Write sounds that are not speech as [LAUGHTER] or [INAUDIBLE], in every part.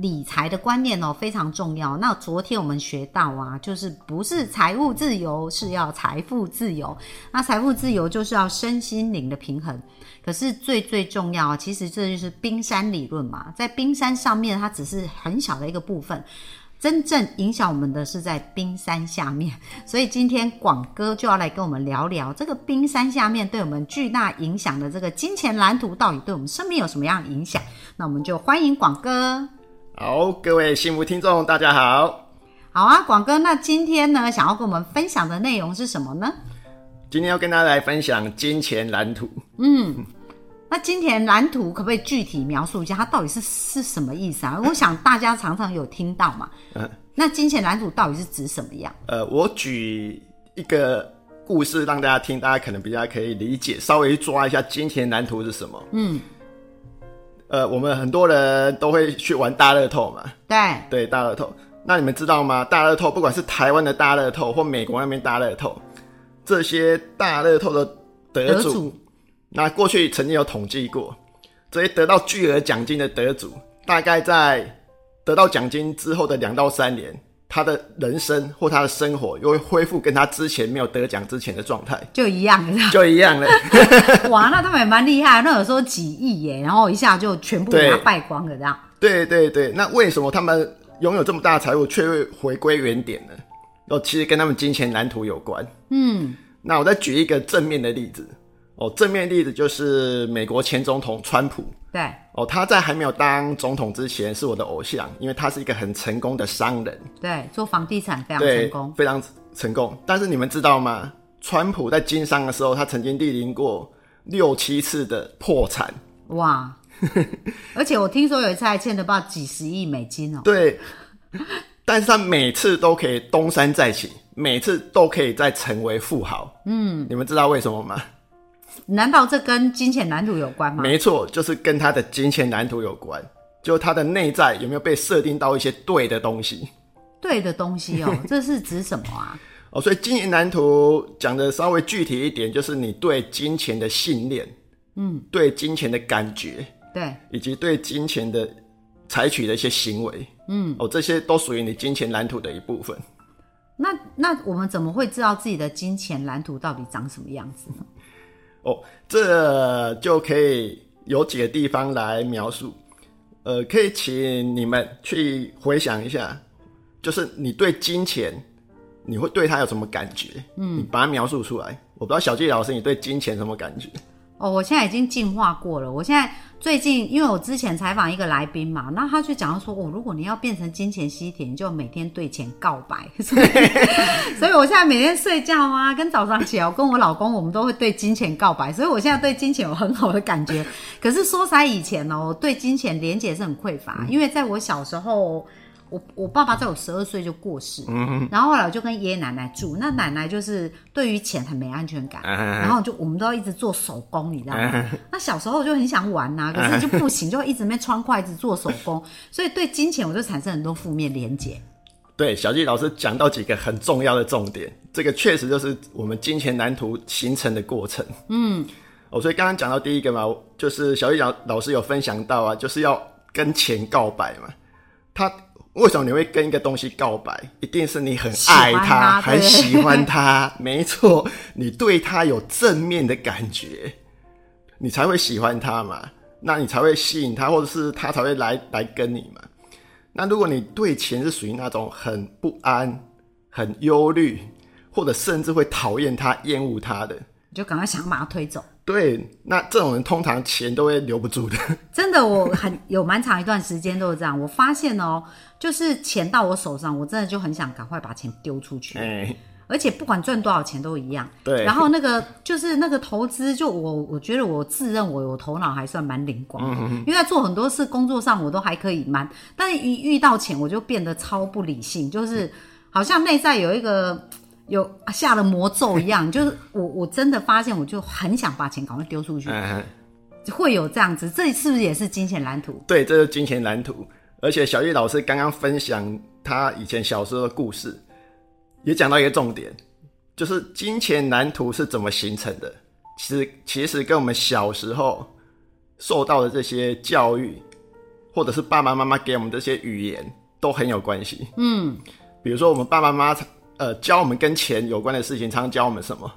理财的观念哦非常重要。那昨天我们学到啊，就是不是财务自由，是要财富自由。那财富自由就是要身心灵的平衡。可是最最重要，其实这就是冰山理论嘛。在冰山上面，它只是很小的一个部分，真正影响我们的是在冰山下面。所以今天广哥就要来跟我们聊聊这个冰山下面对我们巨大影响的这个金钱蓝图，到底对我们生命有什么样的影响？那我们就欢迎广哥。好，各位幸福听众，大家好。好啊，广哥，那今天呢，想要跟我们分享的内容是什么呢？今天要跟大家来分享金钱蓝图。嗯，那金钱蓝图可不可以具体描述一下，它到底是是什么意思啊？我想大家常常有听到嘛。嗯。那金钱蓝图到底是指什么样？呃，我举一个故事让大家听，大家可能比较可以理解，稍微抓一下金钱蓝图是什么。嗯。呃，我们很多人都会去玩大乐透嘛。对对，大乐透。那你们知道吗？大乐透，不管是台湾的大乐透或美国那边大乐透，这些大乐透的得主，那过去曾经有统计过，这些得到巨额奖金的得主，大概在得到奖金之后的两到三年。他的人生或他的生活又会恢复跟他之前没有得奖之前的状态，就一样了，就一样了。[LAUGHS] 哇，那他们也蛮厉害，那有时候几亿耶，然后一下就全部给他败光了，这样。对对对，那为什么他们拥有这么大的财富却会回归原点呢？哦，其实跟他们金钱蓝图有关。嗯，那我再举一个正面的例子。哦，正面例子就是美国前总统川普。对。哦，他在还没有当总统之前是我的偶像，因为他是一个很成功的商人。对，做房地产非常成功，非常成功。但是你们知道吗？川普在经商的时候，他曾经历临过六七次的破产。哇！[LAUGHS] 而且我听说有一次还欠了不几十亿美金哦。对。但是他每次都可以东山再起，每次都可以再成为富豪。嗯，你们知道为什么吗？难道这跟金钱蓝图有关吗？没错，就是跟他的金钱蓝图有关。就他的内在有没有被设定到一些对的东西？对的东西哦，[LAUGHS] 这是指什么啊？哦，所以金钱蓝图讲的稍微具体一点，就是你对金钱的信念，嗯，对金钱的感觉，对，以及对金钱的采取的一些行为，嗯，哦，这些都属于你金钱蓝图的一部分。那那我们怎么会知道自己的金钱蓝图到底长什么样子呢？哦，这就可以有几个地方来描述。呃，可以请你们去回想一下，就是你对金钱，你会对它有什么感觉？嗯，你把它描述出来。我不知道小纪老师，你对金钱什么感觉？哦，我现在已经进化过了。我现在最近，因为我之前采访一个来宾嘛，那他就讲到说，哦，如果你要变成金钱吸铁，你就每天对钱告白。[LAUGHS] 所以，所以我现在每天睡觉啊，跟早上起来，我跟我老公，我们都会对金钱告白。所以我现在对金钱有很好的感觉。可是说在以前呢，我对金钱连接是很匮乏，因为在我小时候。我我爸爸在我十二岁就过世，然后后来我就跟爷爷奶奶住。那奶奶就是对于钱很没安全感，然后就我们都要一直做手工，你知道吗？那小时候就很想玩呐，可是就不行，就一直没穿筷子做手工，所以对金钱我就产生很多负面连结。对，小季老师讲到几个很重要的重点，这个确实就是我们金钱蓝图形成的过程。嗯，哦，所以刚刚讲到第一个嘛，就是小季老老师有分享到啊，就是要跟钱告白嘛，他。为什么你会跟一个东西告白？一定是你很爱他，很喜欢他。[LAUGHS] 没错，你对他有正面的感觉，你才会喜欢他嘛。那你才会吸引他，或者是他才会来来跟你嘛。那如果你对钱是属于那种很不安、很忧虑，或者甚至会讨厌他、厌恶他的，你就赶快想把他推走。对，那这种人通常钱都会留不住的。[LAUGHS] 真的，我很有蛮长一段时间都是这样。我发现哦，就是钱到我手上，我真的就很想赶快把钱丢出去。哎，而且不管赚多少钱都一样。对。然后那个就是那个投资，就我我觉得我自认为我头脑还算蛮灵光，因为在做很多事工作上我都还可以蛮，但是一遇到钱我就变得超不理性，就是好像内在有一个。有下了魔咒 [LAUGHS] 一样，就是我我真的发现，我就很想把钱赶快丢出去，嗯，会有这样子，这是不是也是金钱蓝图？对，这是金钱蓝图。而且小玉老师刚刚分享他以前小时候的故事，也讲到一个重点，就是金钱蓝图是怎么形成的。其实其实跟我们小时候受到的这些教育，或者是爸爸妈妈给我们这些语言，都很有关系。嗯，比如说我们爸爸妈妈呃教我们跟钱有关的事情，常常教我们什么？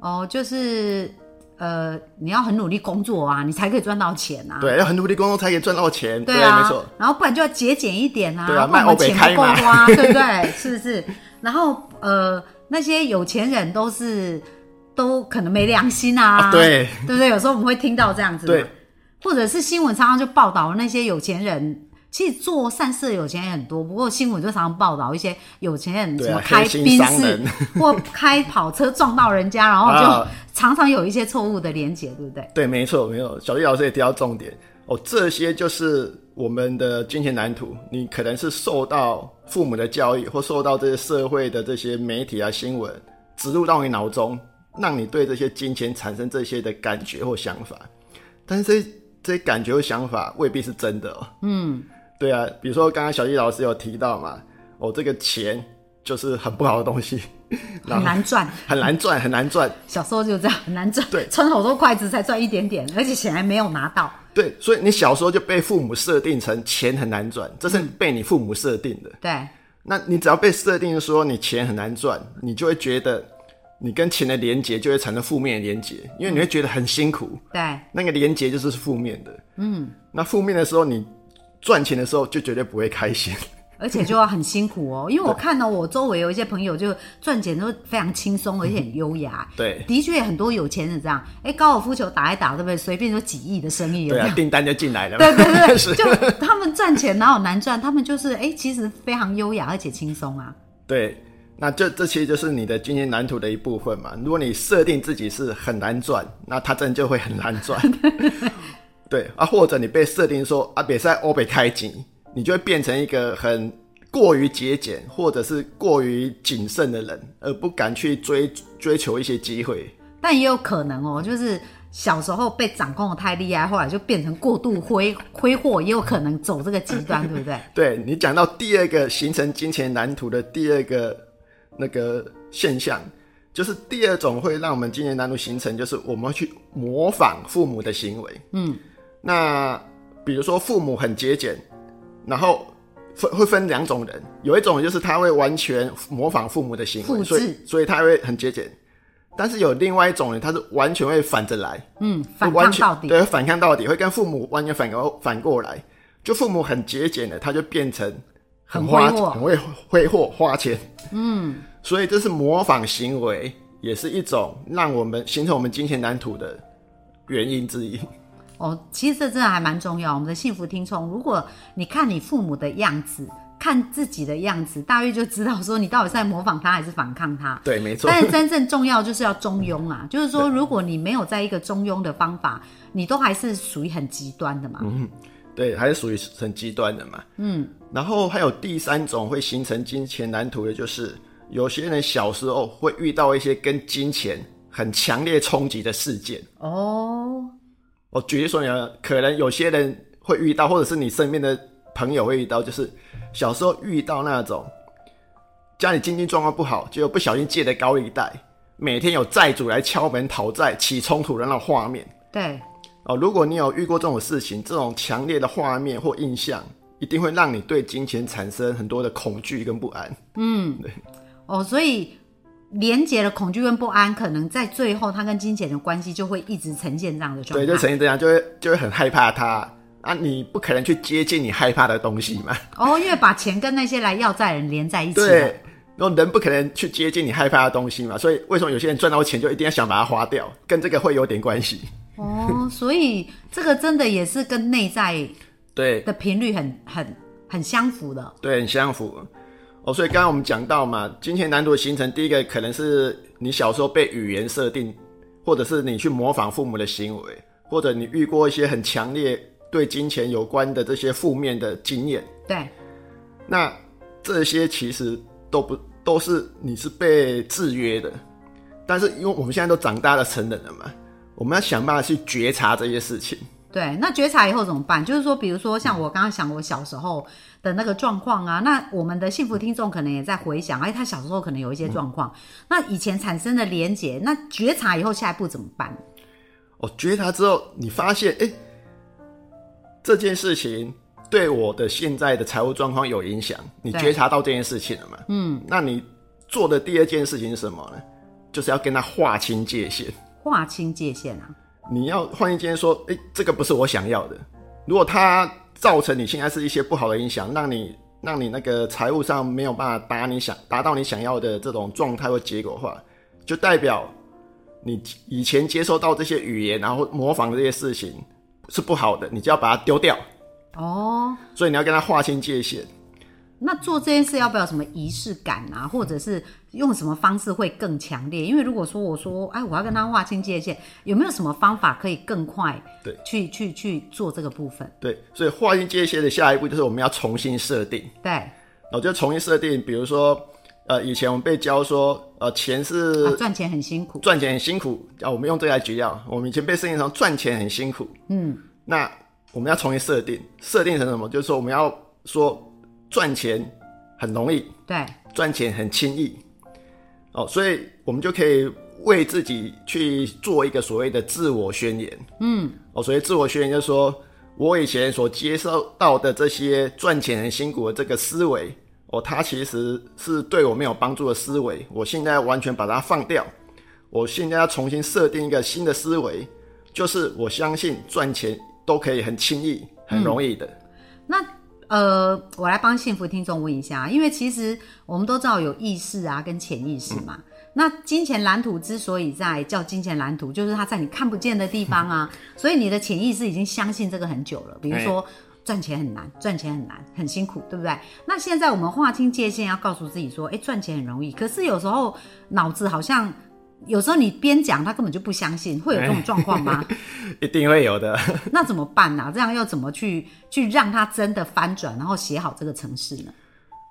哦，就是呃，你要很努力工作啊，你才可以赚到钱啊。对，要很努力工作才可以赚到钱。对，啊，没错。然后不然就要节俭一点啊，对啊，不然我们钱不够嘛花，[LAUGHS] 对不对？是不是？然后呃，那些有钱人都是都可能没良心啊，对，对不对？有时候我们会听到这样子，对，或者是新闻常常就报道那些有钱人。其实做善事的有钱人很多，不过新闻就常常报道一些有钱人什么开宾士或开跑车撞到人家，然后就啊常常有一些错误的连结，对不对？[LAUGHS] 对，没错，没错。小丽老师也提到重点哦，这些就是我们的金钱蓝图。你可能是受到父母的教育，或受到这些社会的这些媒体啊新闻植入到你脑中，让你对这些金钱产生这些的感觉或想法。但是这这些感觉或想法未必是真的哦。嗯，对啊，比如说刚刚小易老师有提到嘛，哦，这个钱就是很不好的东西，[LAUGHS] 很难赚。很难赚，很难赚。小时候就这样，很难赚。对穿好多筷子才赚一点点，而且钱还没有拿到。对，所以你小时候就被父母设定成钱很难赚，这是被你父母设定的。对，那你只要被设定说你钱很难赚，你就会觉得你跟钱的连结就会产生负面的连结，因为你会觉得很辛苦，对，那个连结就是负面的。嗯，那负面的时候，你赚钱的时候就绝对不会开心。而且就要很辛苦哦。因为我看到我周围有一些朋友就赚钱都非常轻松，而且很优雅。[LAUGHS] 对，的确很多有钱人这样，哎，高尔夫球打一打，对不对？随便就几亿的生意，有对啊？订单就进来了嘛。对对对，[LAUGHS] 就他们赚钱哪有难赚？他们就是哎，其实非常优雅而且轻松啊。对，那这这其实就是你的经营蓝图的一部分嘛。如果你设定自己是很难赚，那它真的就会很难赚。[LAUGHS] 对啊，或者你被设定说啊，比赛欧北开紧，你就会变成一个很过于节俭或者是过于谨慎的人，而不敢去追追求一些机会。但也有可能哦，就是小时候被掌控的太厉害，后来就变成过度挥挥霍，也有可能走这个极端，对不对？[LAUGHS] 对你讲到第二个形成金钱蓝图的第二个那个现象，就是第二种会让我们金钱蓝图形成，就是我们去模仿父母的行为。嗯，那比如说父母很节俭，然后分会分两种人，有一种就是他会完全模仿父母的行为，所以所以他会很节俭。但是有另外一种人，他是完全会反着来，嗯，反完全抗到底。对，反抗到底，会跟父母完全反过反过来。就父母很节俭的，他就变成很挥霍很会挥霍花钱。嗯，所以这是模仿行为，也是一种让我们形成我们金钱蓝图的原因之一。哦，其实这真的还蛮重要。我们的幸福听众，如果你看你父母的样子，看自己的样子，大约就知道说你到底是在模仿他还是反抗他。对，没错。但是真正重要就是要中庸啊，就是说，如果你没有在一个中庸的方法，你都还是属于很极端的嘛。嗯对，还是属于很极端的嘛。嗯，然后还有第三种会形成金钱蓝图的，就是有些人小时候会遇到一些跟金钱很强烈冲击的事件。哦，我举例说明，可能有些人会遇到，或者是你身边的朋友会遇到，就是小时候遇到那种家里经济状况不好，结果不小心借的高利贷，每天有债主来敲门讨债、起冲突的那种画面。对，哦，如果你有遇过这种事情，这种强烈的画面或印象，一定会让你对金钱产生很多的恐惧跟不安嗯。哦，所以连接了恐惧跟不安，可能在最后，他跟金钱的关系就会一直呈现这样的状态。对，就呈现这样，就会就会很害怕它啊！你不可能去接近你害怕的东西嘛。哦，因为把钱跟那些来要债人连在一起。对，然后人不可能去接近你害怕的东西嘛，所以为什么有些人赚到钱就一定要想把它花掉，跟这个会有点关系。哦，所以这个真的也是跟内在对的频率很很很相符的。对，很相符。哦，所以刚刚我们讲到嘛，金钱难度的形成，第一个可能是你小时候被语言设定，或者是你去模仿父母的行为，或者你遇过一些很强烈对金钱有关的这些负面的经验。对，那这些其实都不都是你是被制约的。但是因为我们现在都长大了成人了嘛，我们要想办法去觉察这些事情。对，那觉察以后怎么办？就是说，比如说像我刚刚想我小时候的那个状况啊，那我们的幸福听众可能也在回想，哎，他小时候可能有一些状况，那以前产生的连结，那觉察以后下一步怎么办？哦，觉察之后，你发现，哎，这件事情对我的现在的财务状况有影响，你觉察到这件事情了嘛？嗯，那你做的第二件事情是什么呢？就是要跟他划清界限。划清界限啊！你要换一间说，哎，这个不是我想要的。如果它造成你现在是一些不好的影响，让你让你那个财务上没有办法达你想达到你想要的这种状态或结果的话，就代表你以前接收到这些语言，然后模仿这些事情是不好的，你就要把它丢掉。哦，所以你要跟他划清界限。那做这件事要不要什么仪式感啊，或者是用什么方式会更强烈？因为如果说我说，哎，我要跟他划清界限，有没有什么方法可以更快？对，去去去做这个部分。对，所以划清界限的下一步就是我们要重新设定。对，我就重新设定，比如说，呃，以前我们被教说，呃，钱是赚钱很辛苦，赚钱很辛苦。啊，我们用这个来举例，我们以前被设定成赚钱很辛苦。嗯，那我们要重新设定，设定成什么？就是说我们要说。赚钱很容易，对，赚钱很轻易，哦，所以我们就可以为自己去做一个所谓的自我宣言，嗯，哦，所以自我宣言就是说我以前所接受到的这些赚钱很辛苦的这个思维，哦，它其实是对我没有帮助的思维，我现在完全把它放掉，我现在要重新设定一个新的思维，就是我相信赚钱都可以很轻易、很容易的。那呃，我来帮幸福听众问一下，因为其实我们都知道有意识啊跟潜意识嘛。那金钱蓝图之所以在叫金钱蓝图，就是它在你看不见的地方啊，所以你的潜意识已经相信这个很久了。比如说赚钱很难，赚钱很难，很辛苦，对不对？那现在我们划清界限，要告诉自己说，哎，赚钱很容易。可是有时候脑子好像。有时候你边讲，他根本就不相信，会有这种状况吗？[LAUGHS] 一定会有的。[LAUGHS] 那怎么办呢？这样要怎么去去让他真的翻转，然后写好这个程式呢？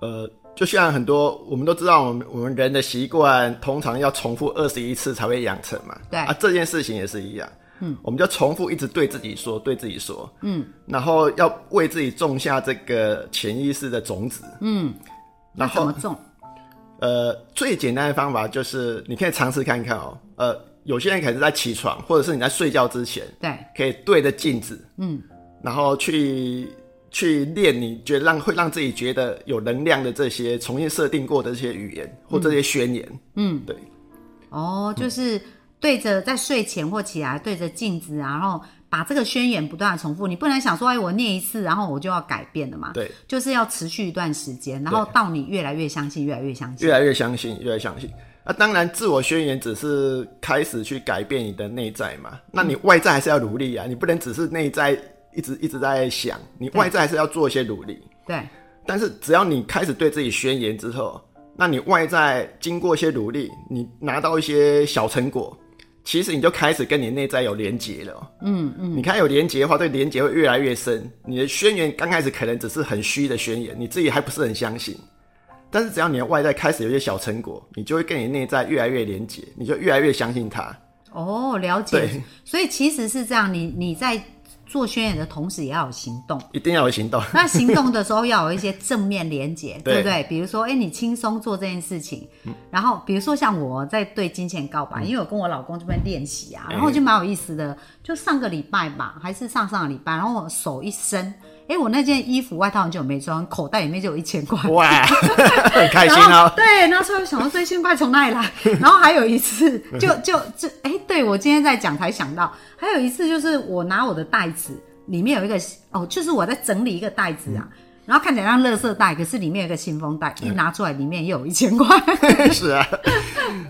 呃，就像很多我们都知道，我们我们人的习惯通常要重复二十一次才会养成嘛。对啊，这件事情也是一样。嗯，我们就重复一直对自己说，对自己说。嗯，然后要为自己种下这个潜意识的种子。嗯，那怎么种？呃，最简单的方法就是你可以尝试看看哦。呃，有些人可能在起床，或者是你在睡觉之前，对，可以对着镜子，嗯，然后去去练，你觉得让会让自己觉得有能量的这些重新设定过的这些语言或这些宣言，嗯，对。哦，就是对着在睡前或起来对着镜子，然后。把这个宣言不断的重复，你不能想说，哎，我念一次，然后我就要改变了嘛？对，就是要持续一段时间，然后到你越来越相信，越来越相信，越来越相信，越来越相信。啊，当然，自我宣言只是开始去改变你的内在嘛，那你外在还是要努力啊，你不能只是内在一直一直在想，你外在还是要做一些努力。对，但是只要你开始对自己宣言之后，那你外在经过一些努力，你拿到一些小成果。其实你就开始跟你内在有连结了，嗯嗯，你看有连结的话，对连结会越来越深。你的宣言刚开始可能只是很虚的宣言，你自己还不是很相信。但是只要你的外在开始有些小成果，你就会跟你内在越来越连结，你就越来越相信它。哦，了解。所以其实是这样，你你在。做宣言的同时，也要有行动，一定要有行动。[LAUGHS] 那行动的时候要有一些正面连接，[LAUGHS] 对不对？比如说，哎，你轻松做这件事情，然后比如说像我在对金钱告白，因为我跟我老公这边练习啊，然后就蛮有意思的。就上个礼拜吧，还是上上个礼拜，然后我手一伸。哎，我那件衣服外套很久没穿，口袋里面就有一千块，哇，[LAUGHS] 很开心哦。对，那时候想到这一千块从哪里来？然后还有一次，就就就，哎，对我今天在讲台想到，还有一次就是我拿我的袋子，里面有一个哦，就是我在整理一个袋子啊，然后看起来像垃圾袋，可是里面有个信封袋，一拿出来里面又有一千块。[LAUGHS] 是啊，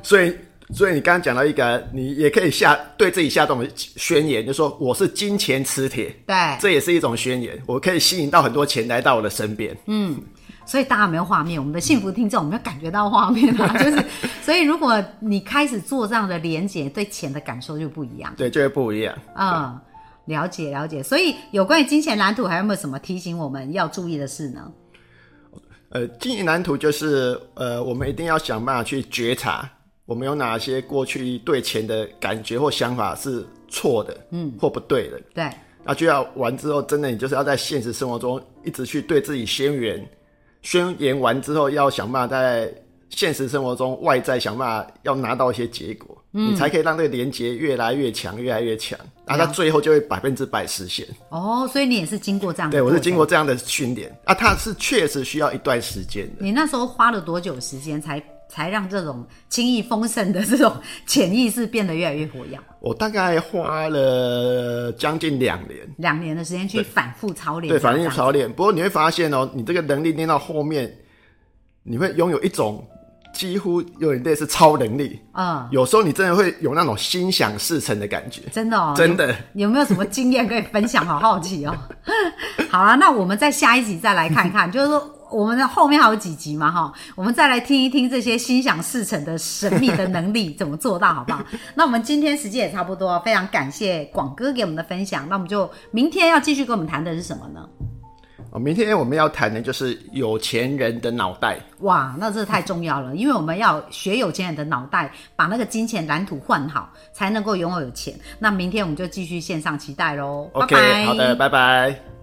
所以。所以你刚刚讲到一个，你也可以下对自己下这种宣言，就说我是金钱磁铁，对，这也是一种宣言，我可以吸引到很多钱来到我的身边。嗯，所以大家有没有画面？我们的幸福听众有没有感觉到画面啊？[LAUGHS] 就是，所以如果你开始做这样的连接，对钱的感受就不一样。对，就会不一样。嗯，了解了解。所以有关于金钱蓝图，还有没有什么提醒我们要注意的事呢？呃，经营蓝图就是呃，我们一定要想办法去觉察，我们有哪些过去对钱的感觉或想法是错的，嗯，或不对的。对，那就要完之后，真的你就是要在现实生活中一直去对自己宣言，宣言完之后，要想办法在现实生活中外在想办法要拿到一些结果，你才可以让这个连接越来越强，越来越强，然后它最后就会百分之百实现。哦，所以你也是经过这样的，对我是经过。这样的训练啊，它是确实需要一段时间的。你那时候花了多久时间才才让这种轻易丰盛的这种潜意识变得越来越活跃？我大概花了将近两年，两年的时间去反复操练，对，反正正操练。不过你会发现哦，你这个能力练到后面，你会拥有一种几乎有点类似超能力。嗯，有时候你真的会有那种心想事成的感觉。真的哦，真的有有没有什么经验可以分享？好好奇哦。[LAUGHS] 好了，那我们在下一集再来看看，[LAUGHS] 就是说我们的后面还有几集嘛，哈，我们再来听一听这些心想事成的神秘的能力怎么做到，好不好？[LAUGHS] 那我们今天时间也差不多，非常感谢广哥给我们的分享。那我们就明天要继续跟我们谈的是什么呢？哦，明天我们要谈的就是有钱人的脑袋。哇，那这太重要了，因为我们要学有钱人的脑袋，把那个金钱蓝图换好，才能够拥有钱。那明天我们就继续线上期待喽。OK，拜好的，拜拜。